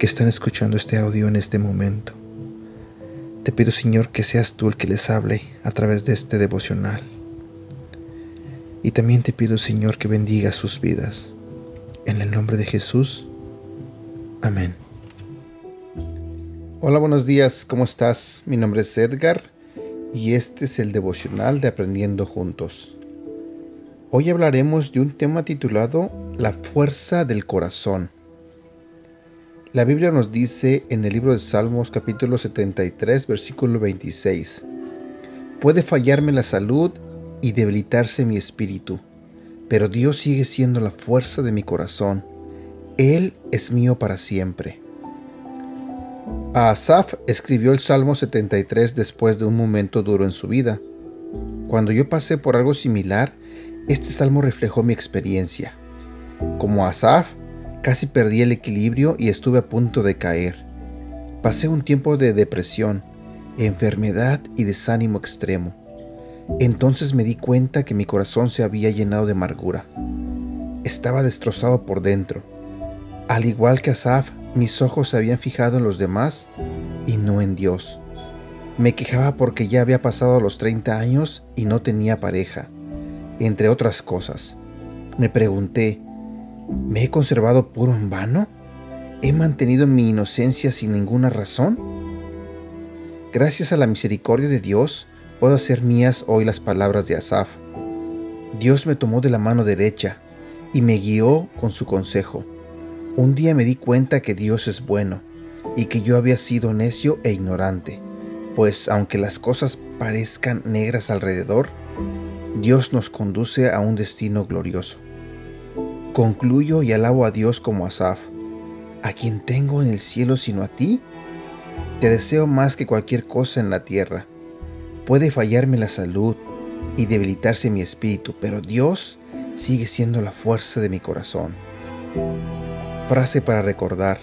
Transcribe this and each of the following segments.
que están escuchando este audio en este momento. Te pido, Señor, que seas tú el que les hable a través de este devocional. Y también te pido, Señor, que bendiga sus vidas. En el nombre de Jesús. Amén. Hola, buenos días, ¿cómo estás? Mi nombre es Edgar y este es el devocional de Aprendiendo Juntos. Hoy hablaremos de un tema titulado La fuerza del corazón. La Biblia nos dice en el libro de Salmos capítulo 73 versículo 26, Puede fallarme la salud y debilitarse mi espíritu, pero Dios sigue siendo la fuerza de mi corazón. Él es mío para siempre. Asaf escribió el Salmo 73 después de un momento duro en su vida. Cuando yo pasé por algo similar, este salmo reflejó mi experiencia. Como Asaf, casi perdí el equilibrio y estuve a punto de caer. Pasé un tiempo de depresión, enfermedad y desánimo extremo. Entonces me di cuenta que mi corazón se había llenado de amargura. Estaba destrozado por dentro. Al igual que Asaf, mis ojos se habían fijado en los demás y no en Dios. Me quejaba porque ya había pasado los 30 años y no tenía pareja, entre otras cosas. Me pregunté, ¿me he conservado puro en vano? ¿He mantenido mi inocencia sin ninguna razón? Gracias a la misericordia de Dios, puedo hacer mías hoy las palabras de Asaf. Dios me tomó de la mano derecha y me guió con su consejo. Un día me di cuenta que Dios es bueno y que yo había sido necio e ignorante, pues aunque las cosas parezcan negras alrededor, Dios nos conduce a un destino glorioso. Concluyo y alabo a Dios como Asaf, a quien tengo en el cielo sino a ti. Te deseo más que cualquier cosa en la tierra. Puede fallarme la salud y debilitarse mi espíritu, pero Dios sigue siendo la fuerza de mi corazón. Frase para recordar.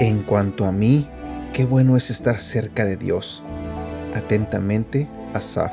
En cuanto a mí, qué bueno es estar cerca de Dios. Atentamente, Asaf.